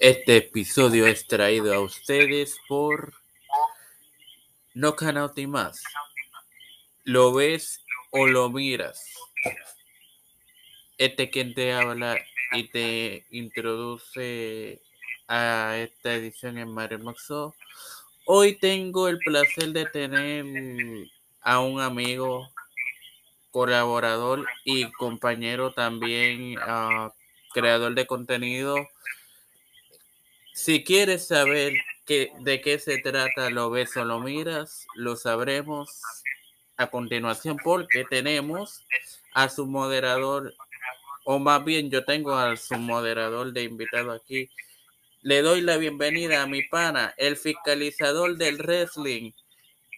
Este episodio es traído a ustedes por No Canauti Más. Lo ves o lo miras. Este quien te habla y te introduce a esta edición en Mario Moxo. Hoy tengo el placer de tener a un amigo, colaborador y compañero también, uh, creador de contenido. Si quieres saber qué, de qué se trata, lo ves o lo miras, lo sabremos a continuación porque tenemos a su moderador, o más bien yo tengo a su moderador de invitado aquí. Le doy la bienvenida a mi pana, el fiscalizador del wrestling,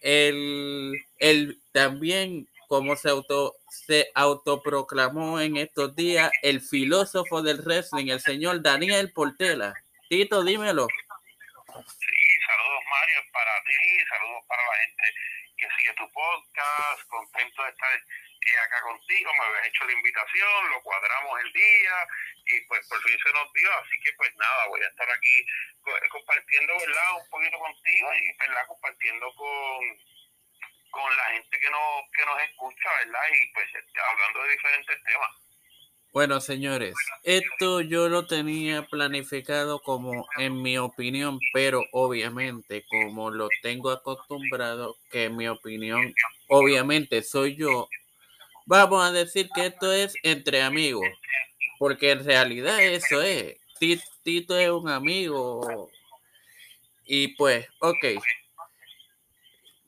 el, el también como se auto se autoproclamó en estos días el filósofo del wrestling, el señor Daniel Portela. Dímelo. Sí, saludos Mario para ti, saludos para la gente que sigue tu podcast, contento de estar eh, acá contigo, me habías hecho la invitación, lo cuadramos el día y pues por fin se nos dio, así que pues nada, voy a estar aquí compartiendo, ¿verdad? Un poquito contigo y, ¿verdad? Compartiendo con, con la gente que nos, que nos escucha, ¿verdad? Y pues hablando de diferentes temas. Bueno, señores, esto yo lo tenía planificado como en mi opinión, pero obviamente como lo tengo acostumbrado, que mi opinión obviamente soy yo, vamos a decir que esto es entre amigos, porque en realidad eso es. Tito es un amigo y pues, ok.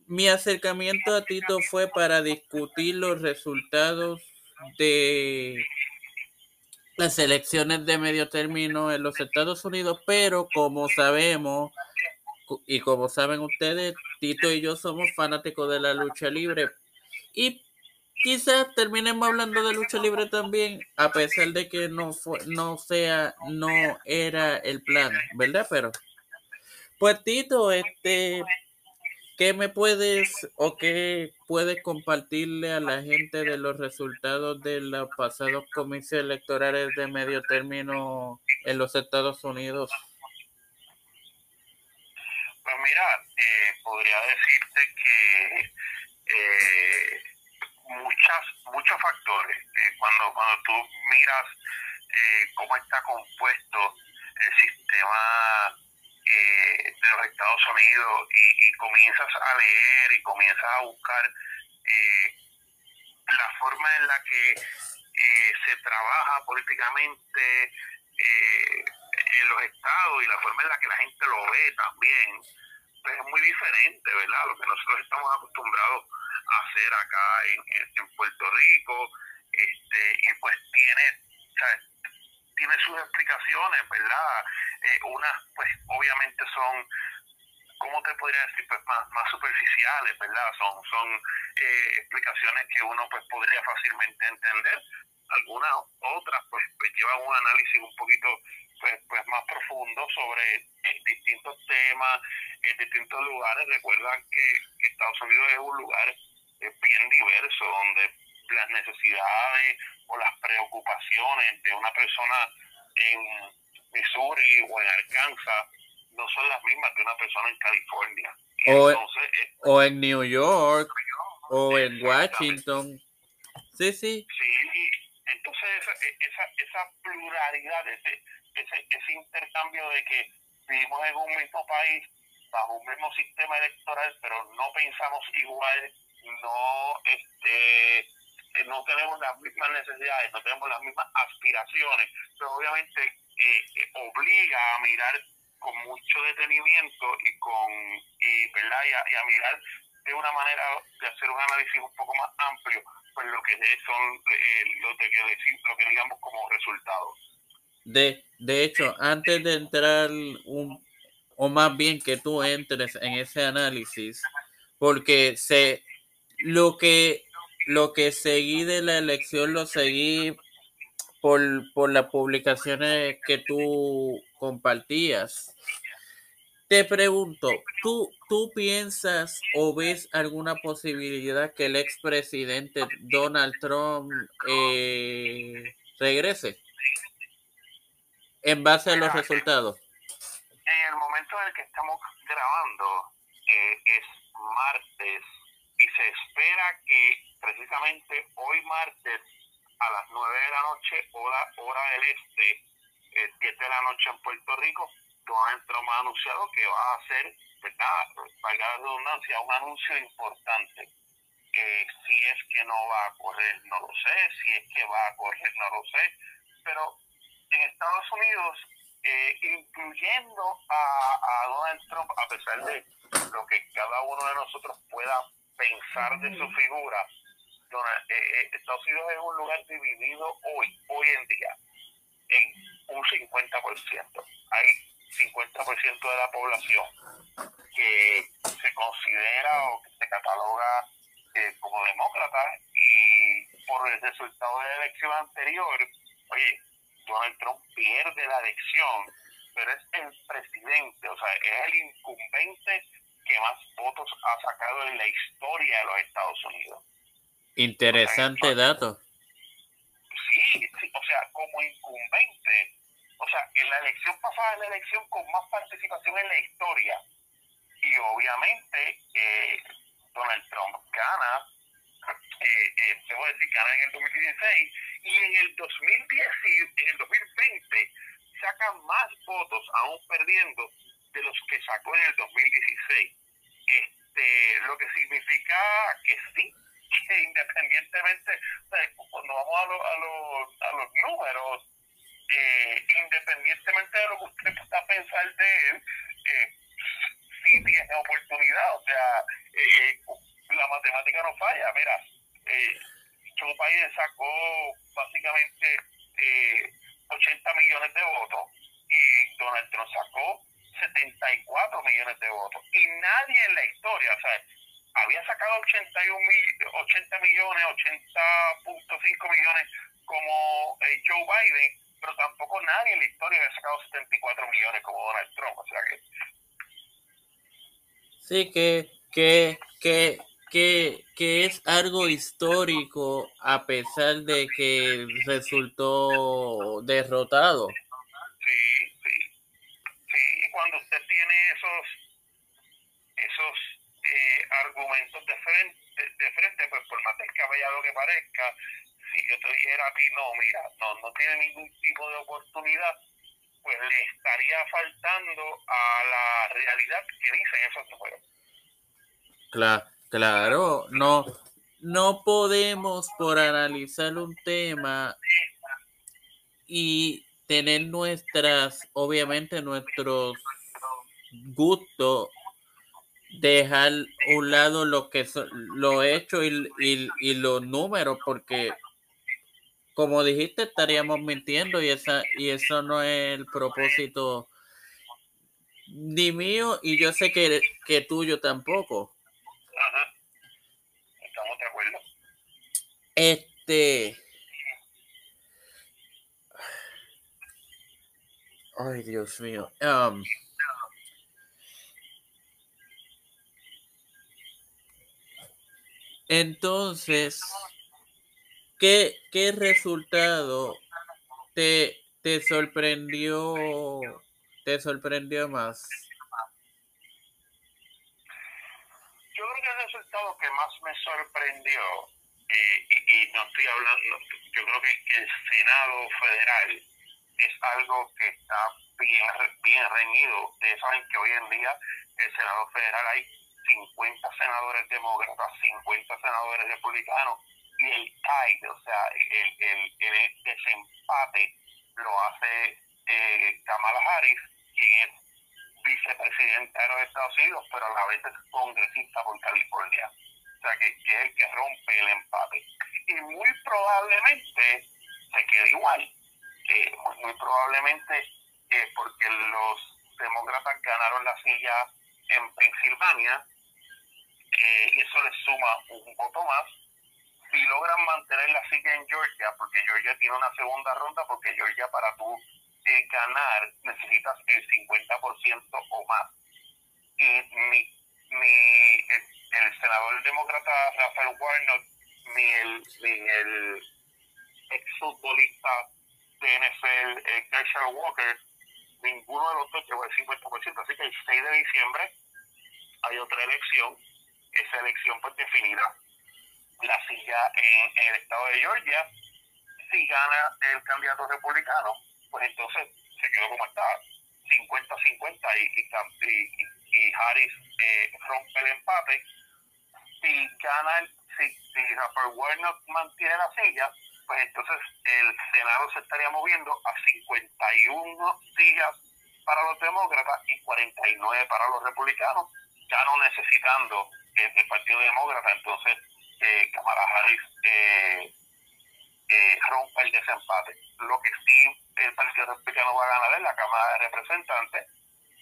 Mi acercamiento a Tito fue para discutir los resultados de las elecciones de medio término en los Estados Unidos, pero como sabemos y como saben ustedes, Tito y yo somos fanáticos de la lucha libre y quizás terminemos hablando de lucha libre también, a pesar de que no fue, no sea, no era el plan, ¿verdad? Pero, pues Tito, este, ¿Qué me puedes o qué puedes compartirle a la gente de los resultados de los pasados comicios electorales de medio término en los Estados Unidos? Pues mira, eh, podría decirte que eh, muchas, muchos factores. Eh, cuando, cuando tú miras cómo está compuesto el sistema eh, de los Estados Unidos y, comienzas a leer y comienzas a buscar eh, la forma en la que eh, se trabaja políticamente en los estados y la forma en la que la gente lo ve también, pues es muy diferente, ¿verdad? Lo que nosotros estamos acostumbrados a hacer acá en, en Puerto Rico, este, y pues tiene, tiene sus explicaciones, ¿verdad? Eh, unas, pues obviamente son, ¿cómo te podría decir? Pues más, más superficiales, ¿verdad? Son, son eh, explicaciones que uno pues podría fácilmente entender. Algunas otras pues, pues llevan un análisis un poquito pues, pues más profundo sobre distintos temas, en distintos lugares. Recuerdan que, que Estados Unidos es un lugar eh, bien diverso, donde las necesidades o las preocupaciones de una persona en Missouri o en Arkansas no son las mismas que una persona en California. o, entonces, o en New York o en Washington. Sí, sí. Sí, entonces esa, esa, esa pluralidad, ese, ese, ese intercambio de que vivimos en un mismo país, bajo un mismo sistema electoral, pero no pensamos igual, no este no tenemos las mismas necesidades, no tenemos las mismas aspiraciones, pero obviamente eh, eh, obliga a mirar con mucho detenimiento y con y, ¿verdad? Y a, mirar de una manera de hacer un análisis un poco más amplio pues lo que son eh, lo, que lo que digamos como resultados. De, de hecho, antes de entrar un, o más bien que tú entres en ese análisis, porque se lo que lo que seguí de la elección lo seguí por, por las publicaciones que tú compartías. Te pregunto, ¿tú, ¿tú piensas o ves alguna posibilidad que el expresidente Donald Trump eh, regrese en base a los resultados? grabando eh, es martes y se espera que precisamente hoy martes a las 9 de la noche, hora, hora del este, 7 de la noche en Puerto Rico, Donald Trump ha anunciado que va a hacer, ¿verdad? Valga la redundancia, un anuncio importante. Eh, si es que no va a correr, no lo sé. Si es que va a correr, no lo sé. Pero en Estados Unidos, eh, incluyendo a, Donald Trump, a pesar de lo que cada uno de nosotros pueda pensar de su figura, eh, Estados Unidos es un lugar dividido hoy, hoy en día, en un 50%. Hay 50% de la población que se considera o que se cataloga eh, como demócrata y por el resultado de la elección anterior, oye, Donald Trump pierde la elección, pero es el presidente, o sea, es el incumbente que más votos ha sacado en la historia de los Estados Unidos. Interesante dato. Sí, sí, o sea, como incumbente, o sea, en la elección pasada es la elección con más participación en la historia. Y obviamente eh, Donald Trump gana, eh, eh, debo decir, gana en el 2016 y en el 2010, en el 2020 saca más votos, aún perdiendo, de los que sacó en el 2016. Este, lo que significa que sí, independientemente, cuando vamos a, a, a los números, eh, independientemente de lo que usted pueda pensar de él, eh, sí tiene oportunidad. O sea, eh, la matemática no falla. Mira, eh, Joe Biden sacó básicamente 80 millones de votos y Donald Trump sacó 74 millones de votos. Y nadie en la historia, o sea, había sacado 81 mil, 80 millones, 80.5 millones como Joe Biden, pero tampoco nadie en la historia ha sacado 74 millones como Donald Trump, o sea que... Sí, que, que, que, que, que es algo histórico a pesar de que resultó derrotado. Sí, sí. Sí, y cuando usted tiene esos, esos eh, argumentos de frente, de, frente, pues por más descabellado que parezca, si yo te dijera a ti, no, mira, no, no tiene ningún tipo de oportunidad, pues le estaría faltando a la realidad que dicen esos números. Claro, claro, no, no podemos por analizar un tema y tener nuestras, obviamente nuestros gustos, dejar un lado lo que lo hecho y, y, y los números, porque como dijiste, estaríamos mintiendo y, esa, y eso no es el propósito ni mío y yo sé que, que tuyo tampoco. Ajá. Estamos de acuerdo. Este. Ay, Dios mío. Um, entonces, ¿Qué, qué resultado te, te sorprendió te sorprendió más? Yo creo que el resultado que más me sorprendió, eh, y, no estoy hablando, yo creo que el Senado Federal es algo que está bien, bien reñido. Ustedes saben que hoy en día el Senado Federal hay 50 senadores demócratas, 50 senadores republicanos el tie, o sea, el, el, el desempate lo hace eh, Kamala Harris, quien es vicepresidenta de los Estados Unidos, pero a la vez es congresista por California. O sea, que, que es el que rompe el empate. Y muy probablemente se quede igual. Eh, muy, probablemente eh, porque los demócratas ganaron la silla en Pensilvania eh, y eso les suma un voto más si logran mantener la silla en Georgia, porque Georgia tiene una segunda ronda, porque Georgia para tú eh, ganar necesitas el 50% o más. Y ni, ni el, senador demócrata Rafael Warnock, ni el, ni el exfutbolista de NFL, eh, Walker, ninguno de los dos llegó el 50%. Así que el 6 de diciembre hay otra elección, esa elección pues definirá la silla en, el estado de Georgia. Si gana el candidato republicano, pues entonces se quedó como está, 50-50 y, y, y, Harris eh, rompe el empate. Si gana, el, si, si Rafael Warnock mantiene la silla, pues entonces el Senado se estaría moviendo a 51 sillas para los demócratas y 49 para los republicanos, ya no necesitando el, Partido Demócrata, entonces eh, Kamala Harris eh, eh, rompa el desempate. Lo que sí el Partido Republicano va a ganar es la Cámara de Representantes,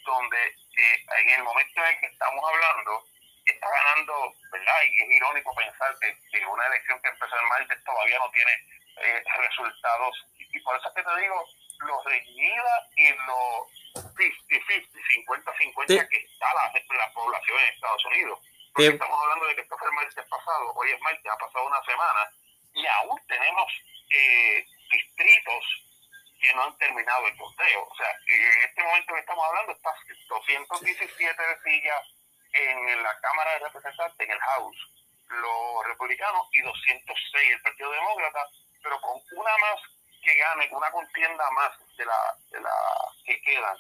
donde eh, en el momento en que estamos hablando, está ganando, ¿verdad? Y es irónico pensar que, una elección que empezó en marzo todavía no tiene eh, resultados. Y, por eso es que te digo, lo reñida y lo 50-50, 50-50 que está la, la, población en Estados Unidos. Porque estamos hablando de que esto fue el martes pasado, hoy es martes, ha pasado una semana, y aún tenemos eh, distritos que no han terminado el conteo. O sea, en este momento que estamos hablando, está 217 sillas en la Cámara de Representantes, en el House, los republicanos, y 206 el Partido Demócrata, pero con una más que gane, una contienda más de la, de la que quedan,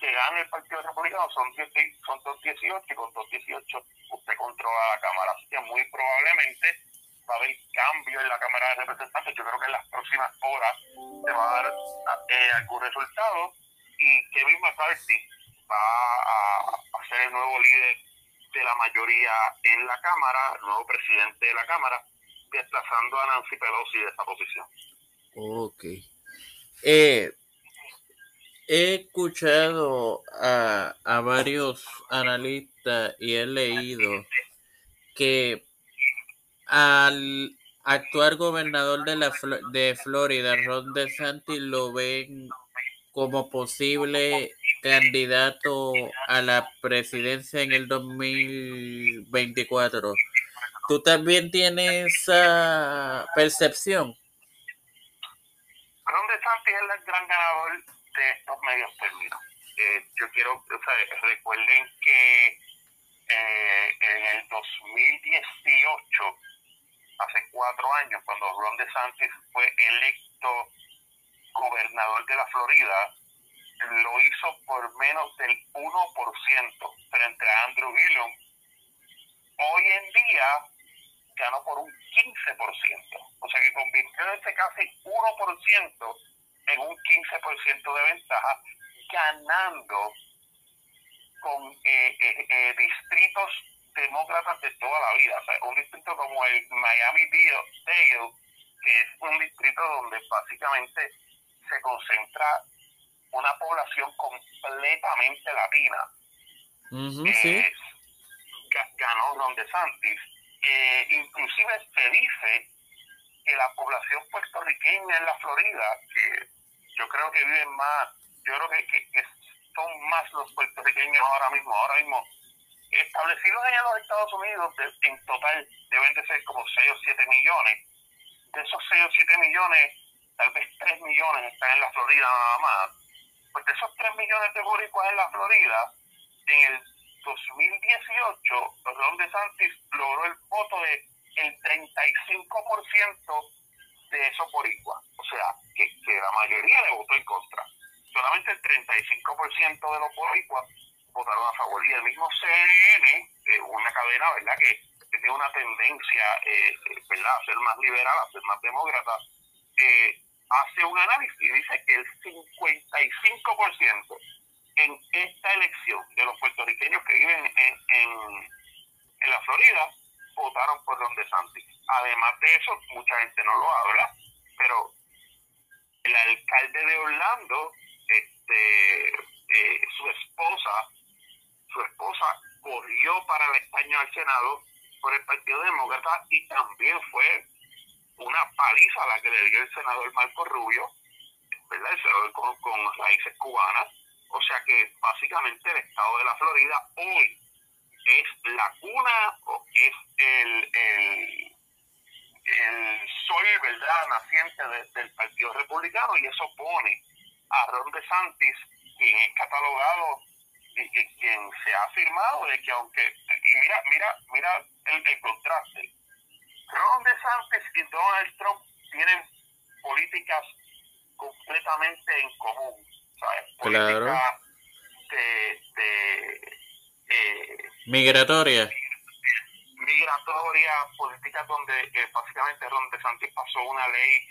que gane el Partido Republicano son, son 218 y con 218 usted controla la Cámara. Así que muy probablemente va a haber cambio en la Cámara de Representantes. Yo creo que en las próximas horas se va a dar eh, algún resultado y Kevin McCarthy va a, ser el nuevo líder de la mayoría en la Cámara, el nuevo presidente de la Cámara, desplazando a Nancy Pelosi de esa posición. Ok. Eh, he escuchado a, a varios analistas y he leído que al actual gobernador de, la, de Florida, Ron DeSantis, lo ven como posible candidato a la presidencia en el 2024. ¿Tú también tienes esa percepción? Ron DeSantis es el gran ganador estos medios términos. Eh, yo quiero, o sea, recuerden que eh, en el 2018 hace cuatro años, cuando Ron DeSantis fue electo gobernador de la Florida, lo hizo por menos del 1% frente a Andrew Gillum. Hoy en día ganó por un 15%, o sea que convirtió ese casi 1% en un 15% de ventaja, ganando con eh, eh, eh distritos demócratas de toda la vida. O sea, un distrito como el Miami-Dade, que es un distrito donde básicamente se concentra una población completamente latina. sí. ganó Ron DeSantis. Eh, inclusive se dice que la población puertorriqueña en la Florida, que yo creo que viven más, yo creo que, que son más los puertorriqueños ahora mismo, ahora mismo establecidos en los Estados Unidos en total deben de ser como 6 o 7 millones. De esos 6 o 7 millones, tal vez 3 millones están en la Florida nada más. Pues de esos 3 millones de boricuas en la Florida, en el 2018, Ron DeSantis logró el voto de el 35% de esos boricuas. O sea, que, que la mayoría le votó en contra. Solamente el 35% de los boricuas votaron a favor. Y el mismo CNN, eh, una cadena, ¿verdad?, que, tiene una tendencia, eh, ¿verdad?, a ser más liberal, a ser más demócrata, eh, hace un análisis y dice que el 55% en esta elección de los puertorriqueños que viven en, en, en la Florida votaron por Don DeSantis. Además de eso, mucha gente no lo habla, pero el alcalde de Orlando, este, eh, su esposa su esposa corrió para el escaño al Senado por el Partido Demócrata y también fue una paliza la que le dio el senador Marco Rubio, ¿verdad? El senador con, raíces cubanas. O sea que básicamente el estado de la Florida hoy es la cuna o es el, el, el sol, ¿verdad?, naciente del Partido Republicano y eso pone a Ron DeSantis, quien es catalogado y, quien se ha afirmado de que aunque, y mira, mira, mira el, el contraste, Ron DeSantis y Donald Trump tienen políticas completamente en común, ¿sabes? Política de, de eh, migratoria migratoria, políticas donde eh, básicamente Ron DeSantis pasó una ley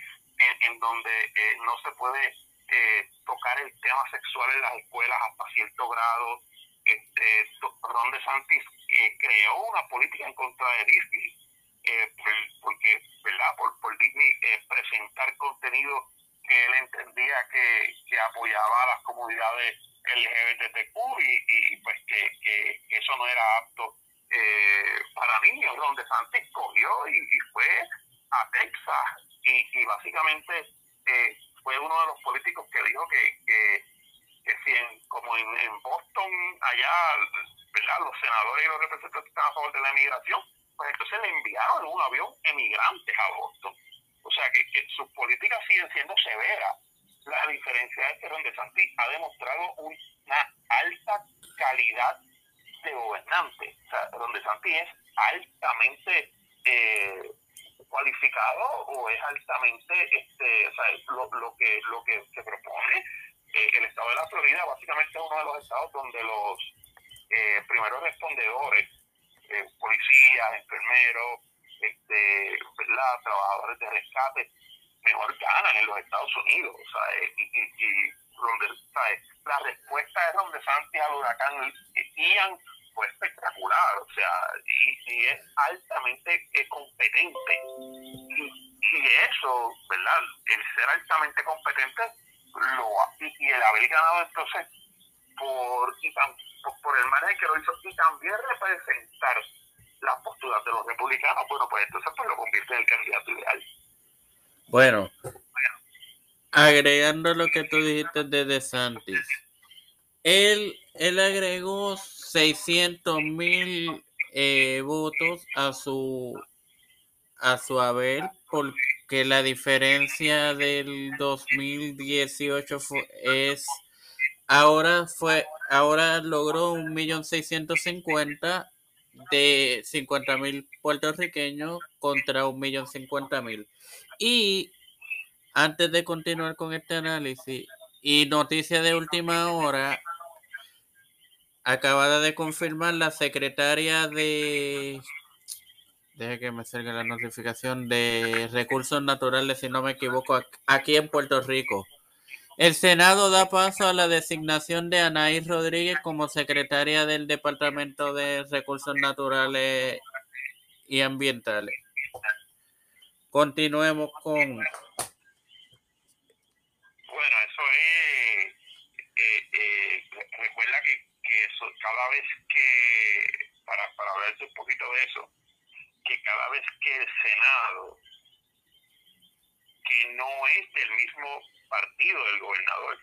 en, donde eh, no se puede eh, tocar el tema sexual en las escuelas hasta cierto grado. Este, Ron DeSantis creó una política en contra de Disney, porque, ¿verdad? Por, por Disney presentar contenido que él entendía que, que apoyaba a las comunidades LGBTQ y, y pues que, que eso no era apto eh, para niños, donde Santos cogió y, fue a Texas y, básicamente eh, fue uno de los políticos que dijo que, que, si en, como en, Boston allá ¿verdad? los senadores y los representantes estaban a favor de la emigración, pues entonces le enviaron en un avión emigrantes a Boston. O sea que, sus políticas siguen siendo severas. La diferencia es que donde Santi ha demostrado una alta calidad de gobernante. O sea, donde Santi es altamente eh, cualificado o es altamente, este, o sea, lo, lo, que, lo que se propone. Eh, el estado de la Florida básicamente es uno de los estados donde los eh, primeros respondedores, policías, enfermeros, este, trabajadores de rescate, mejor ganan en los Estados Unidos. O sea, y, y, donde, La respuesta de donde Santi al huracán Ian fue espectacular, o sea, y, es altamente competente. Y, eso, ¿verdad? El ser altamente competente lo y, el haber ganado entonces por, y por, el manejo que lo hizo y también representar las posturas de los republicanos, bueno, pues entonces pues lo convierte en el candidato ideal. Bueno, agregando lo que tú dijiste de DeSantis, él, él agregó 600 mil eh, votos a su a su porque la diferencia del 2018 es ahora fue ahora logró un millón seiscientos cincuenta de 50 mil puertorriqueños contra un millón cincuenta mil. Y antes de continuar con este análisis y noticia de última hora, acabada de confirmar la secretaria de... Deje que me salga la notificación de Recursos Naturales, si no me equivoco, aquí en Puerto Rico. El Senado da paso a la designación de Anaís Rodríguez como secretaria del Departamento de Recursos Naturales y Ambientales. Continuemos con bueno, eso es, eh, eh, recuerda que, que eso, cada vez que, para, para hablarte un poquito de eso, que cada vez que el Senado, que no es del mismo partido del gobernador,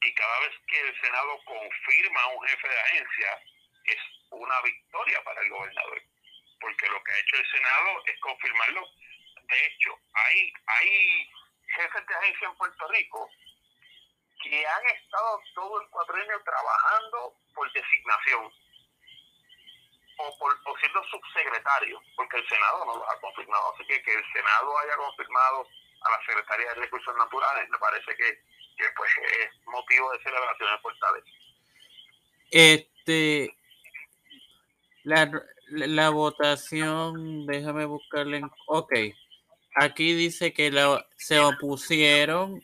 y cada vez que el Senado confirma a un jefe de agencia, es una victoria para el gobernador, porque lo que ha hecho el Senado es confirmarlo. De hecho, hay, hay jefes de agencia en Puerto Rico que han estado todo el cuadrenio trabajando por designación o, por, o siendo subsecretarios, porque el Senado no lo ha confirmado. Así que que el Senado haya confirmado a la Secretaría de Recursos Naturales me parece que, que pues es motivo de celebración en Fortaleza. Este, la, la votación, déjame buscarle. En, ok, Aquí dice que se opusieron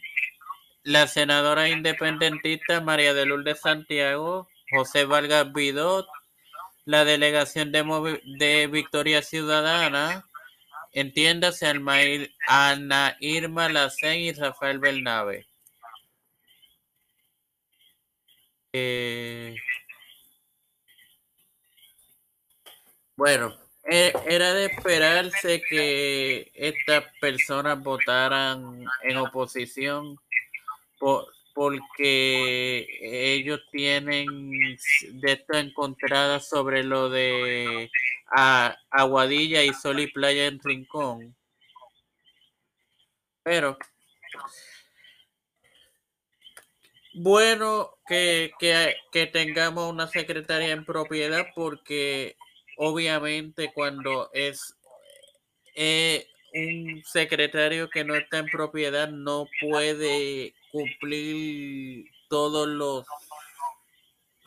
la senadora independentista María de Lourdes Santiago, José Vargas Vidot, la delegación de, de Victoria Ciudadana, entiéndase Ana Irma Lacén y Rafael Bernabe. Eh, bueno, era de esperarse que estas personas votaran en oposición porque ellos tienen de esto encontrada sobre lo de Aguadilla y Sol y Playa en Rincón. Pero bueno que, que, que tengamos una secretaria en propiedad porque obviamente cuando es eh, un secretario que no está en propiedad no puede cumplir todos los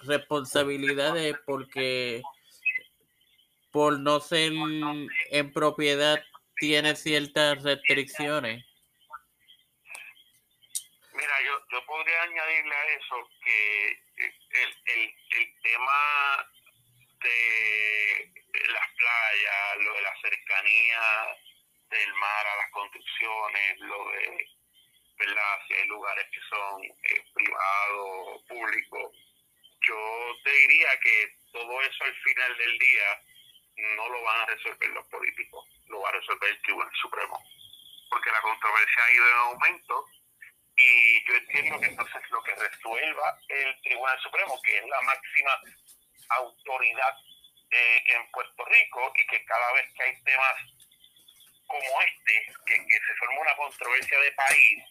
responsabilidades porque por no ser en propiedad tiene ciertas restricciones. Mira, yo, yo podría añadirle a eso que el, el, el tema de las playas, lo de la cercanía del mar a las construcciones, lo de, ¿verdad? Lugares que son eh, privados, públicos. Yo te diría que todo eso al final del día no lo van a resolver los políticos, lo va a resolver el Tribunal Supremo. Porque la controversia ha ido en aumento y yo entiendo que entonces lo que resuelva el Tribunal Supremo, que es la máxima autoridad eh, en Puerto Rico y que cada vez que hay temas como este, que, se forma una controversia de país,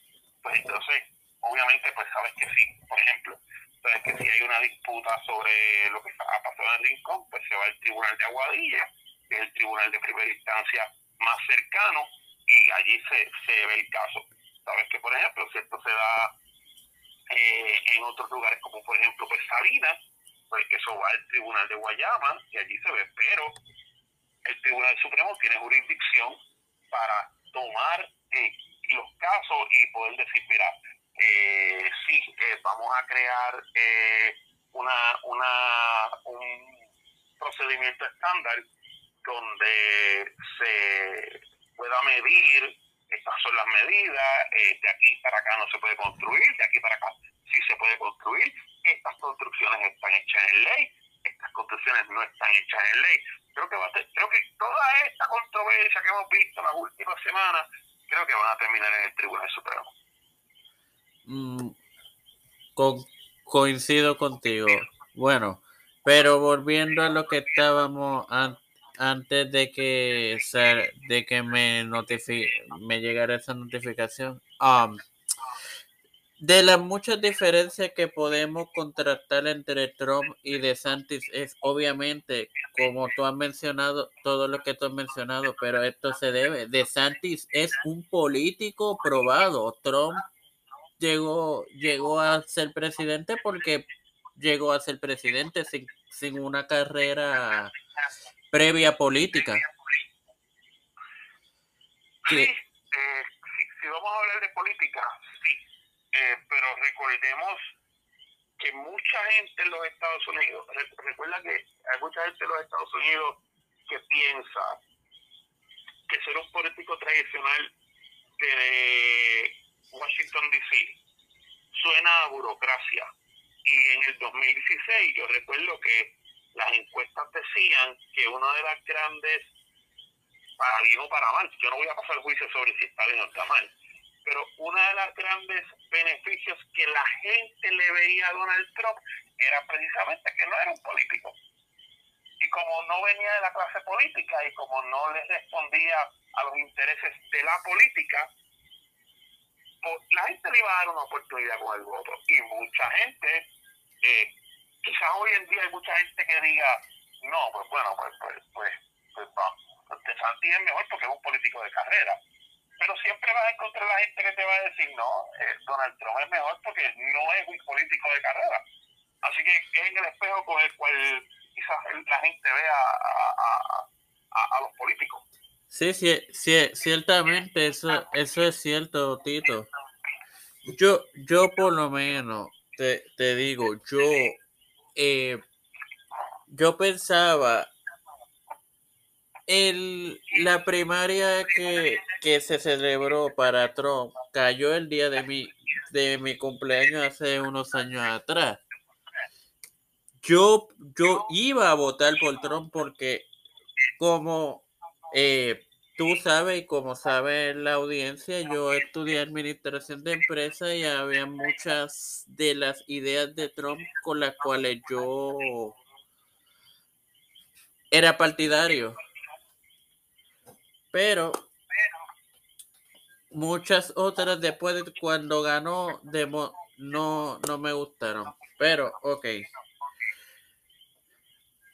pues entonces, obviamente, pues sabes que sí, por ejemplo, sabes que si hay una disputa sobre lo que ha pasado en el Rincón, pues se va al Tribunal de Aguadilla, que es el tribunal de primera instancia más cercano, y allí se, se ve el caso. Sabes que, por ejemplo, si esto se da eh, en otros lugares, como por ejemplo, pues Salinas, pues eso va al Tribunal de Guayama y allí se ve, pero el Tribunal Supremo tiene jurisdicción para tomar eh, los casos y poder decir, mira, eh, sí, eh, vamos a crear eh, una, una, un procedimiento estándar donde se pueda medir, estas son las medidas, de aquí para acá no se puede construir, de aquí para acá sí se puede construir, estas construcciones están hechas en ley, estas construcciones no están hechas en ley. Creo que, va a creo que toda esta controversia que hemos visto las últimas semanas, creo que van a terminar en el Tribunal Supremo. Mm, coincido contigo. Bueno, pero volviendo a lo que estábamos antes de que de que me me llegara esa notificación. Um, de las muchas diferencias que podemos contrastar entre Trump y DeSantis es obviamente, como tú has mencionado, todo lo que tú has mencionado, pero esto se debe. DeSantis es un político probado. Trump llegó, llegó a ser presidente porque llegó a ser presidente sin, sin una carrera previa política. Sí, eh, si vamos a hablar de política, eh, pero recordemos que mucha gente en los Estados Unidos, recuerda que hay mucha gente en los Estados Unidos que piensa que ser un político tradicional de Washington DC suena a burocracia. Y en el 2016 yo recuerdo que las encuestas decían que una de las grandes, para bien o para mal, yo no voy a pasar juicio sobre si está bien o está pero una de las grandes beneficios que la gente le veía a Donald Trump era precisamente que no era un político. Y como no venía de la clase política y como no le respondía a los intereses de la política, pues, la gente le iba a dar una oportunidad con el voto. Y mucha gente, eh, quizás hoy en día hay mucha gente que diga, no, pues bueno, pues, pues, pues, pues vamos, pues, es mejor porque es un político de carrera pero siempre vas a encontrar la gente que te va a decir, no, eh, Donald Trump es mejor porque no es un político de carrera. Así que es en el espejo con el cual quizás la gente vea a, los políticos. Sí, sí, sí, ciertamente, eso, eso es cierto, Tito. Yo, yo por lo menos te, te digo, yo, eh, yo pensaba el, la primaria que, que, se celebró para Trump cayó el día de mi, de mi cumpleaños hace unos años atrás. Yo, yo iba a votar por Trump porque como eh, tú sabes y como sabe la audiencia, yo estudié administración de empresas y había muchas de las ideas de Trump con las cuales yo era partidario. Pero muchas otras después de cuando ganó no, no me gustaron. Pero, ok.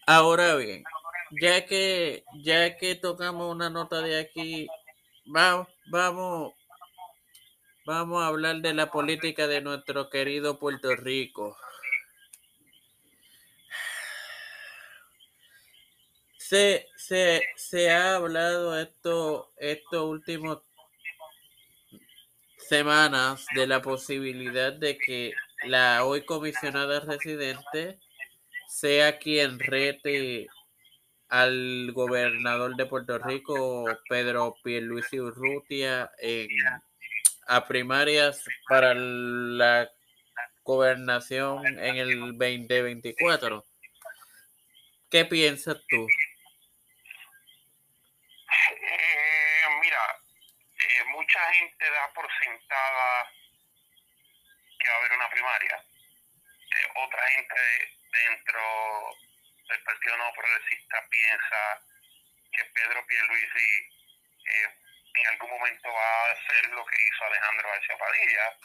Ahora bien, ya que, ya que tocamos una nota de aquí, vamos, vamos, vamos a hablar de la política de nuestro querido Puerto Rico. Se, se, se ha hablado esto, estos últimos semanas de la posibilidad de que la hoy comisionada residente sea quien rete al gobernador de Puerto Rico, Pedro Pierluisi Urrutia, en, a primarias para la gobernación en el 2024. ¿Qué piensas tú? Mucha gente da por sentada que va a haber una primaria. Eh, otra gente dentro del Partido No Progresista piensa que Pedro Pierluisi eh, en algún momento va a hacer lo que hizo Alejandro García Padilla,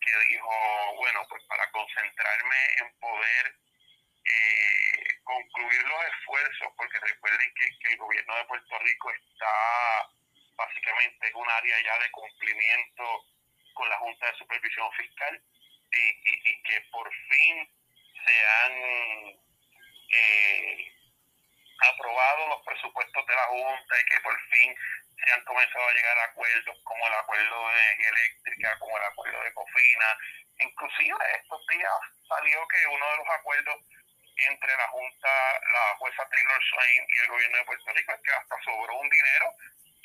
que dijo, bueno, pues para concentrarme en poder eh, concluir los esfuerzos, porque recuerden que el gobierno de Puerto Rico está básicamente es un área ya de cumplimiento con la Junta de Supervisión Fiscal y, que por fin se han eh, aprobado los presupuestos de la Junta y que por fin se han comenzado a llegar a acuerdos como el acuerdo de energía eléctrica, como el acuerdo de Cofina. Inclusive estos días salió que uno de los acuerdos entre la Junta, la jueza Taylor Swain y el gobierno de Puerto Rico es que hasta sobró un dinero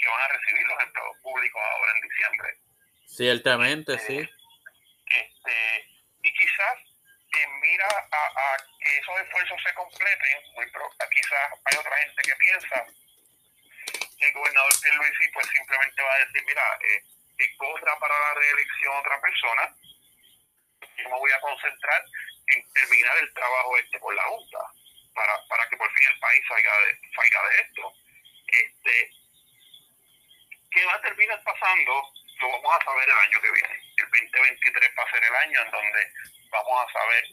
que van a recibir los empleados públicos ahora en diciembre. Ciertamente, sí. Este, y quizás en mira a, que esos esfuerzos se completen, muy quizás hay otra gente que piensa que el gobernador Pierluisi pues simplemente va a decir, mira, eh, que corra para la reelección otra persona, yo me voy a concentrar en terminar el trabajo este por la Junta, para, para que por fin el país salga de, salga de esto. Este, ¿Qué va a terminar pasando? Lo vamos a saber el año que viene. El 2023 va a ser el año en donde vamos a saber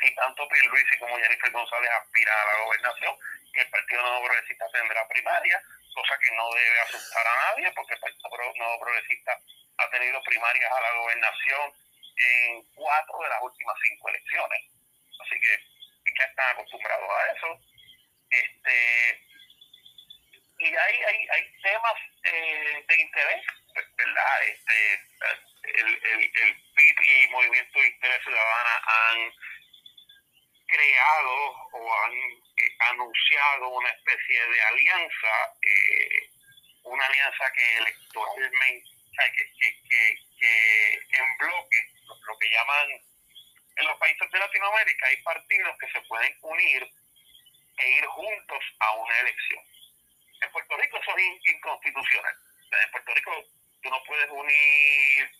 si tanto Pierluisi como Jennifer González aspiran a la gobernación. El Partido Nuevo Progresista tendrá primaria, cosa que no debe asustar a nadie porque el Partido Nuevo Progresista ha tenido primarias a la gobernación en cuatro de las últimas cinco elecciones. Así que ya están acostumbrados a eso. Este, y hay, hay, hay temas eh, de interés, ¿verdad? Este, el, el, el PIB y Movimiento de Interés Ciudadana han creado o han eh, anunciado una especie de alianza, eh, una alianza que electoralmente, que, que, que en bloque, lo que llaman en los países de Latinoamérica, hay partidos que se pueden unir e ir juntos a una elección en Puerto Rico eso es inconstitucional. En Puerto Rico tú no puedes unir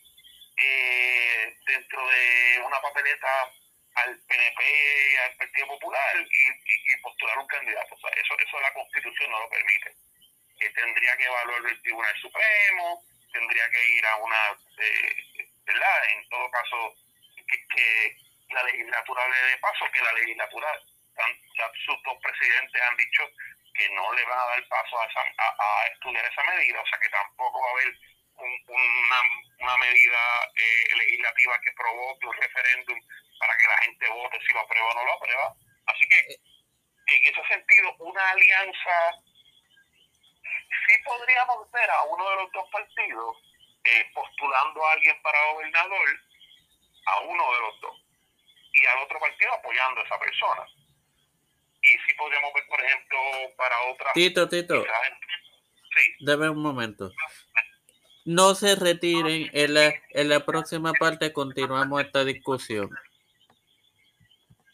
eh, dentro de una papeleta al PNP, al Partido Popular y, postular un candidato. O sea, eso, eso la Constitución no lo permite. Eh, tendría que evaluarlo el Tribunal Supremo, tendría que ir a una, eh, ¿verdad? En todo caso, que, la legislatura le dé paso, que la legislatura, sus dos presidentes han dicho que no le van a dar paso a, a, estudiar esa medida, o sea que tampoco va a haber una, una, medida eh, legislativa que provoque un referéndum para que la gente vote si lo aprueba o no lo aprueba. Así que, en ese sentido, una alianza, sí podríamos ver a uno de los dos partidos eh, postulando a alguien para gobernador, a uno de los dos, y al otro partido apoyando a esa persona podríamos ver, por ejemplo, para otras... Tito, Tito. Sí. Dame un momento. No se retiren, en la, en la próxima parte continuamos esta discusión.